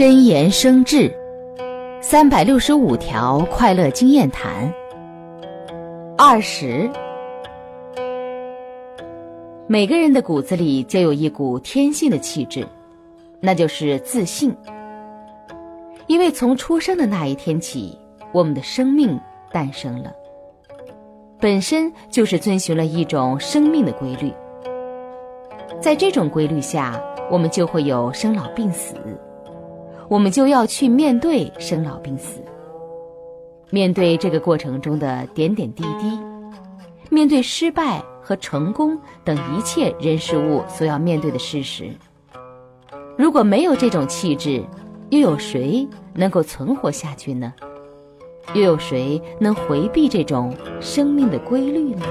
真言生智，三百六十五条快乐经验谈。二十，每个人的骨子里就有一股天性的气质，那就是自信。因为从出生的那一天起，我们的生命诞生了，本身就是遵循了一种生命的规律。在这种规律下，我们就会有生老病死。我们就要去面对生老病死，面对这个过程中的点点滴滴，面对失败和成功等一切人事物所要面对的事实。如果没有这种气质，又有谁能够存活下去呢？又有谁能回避这种生命的规律呢？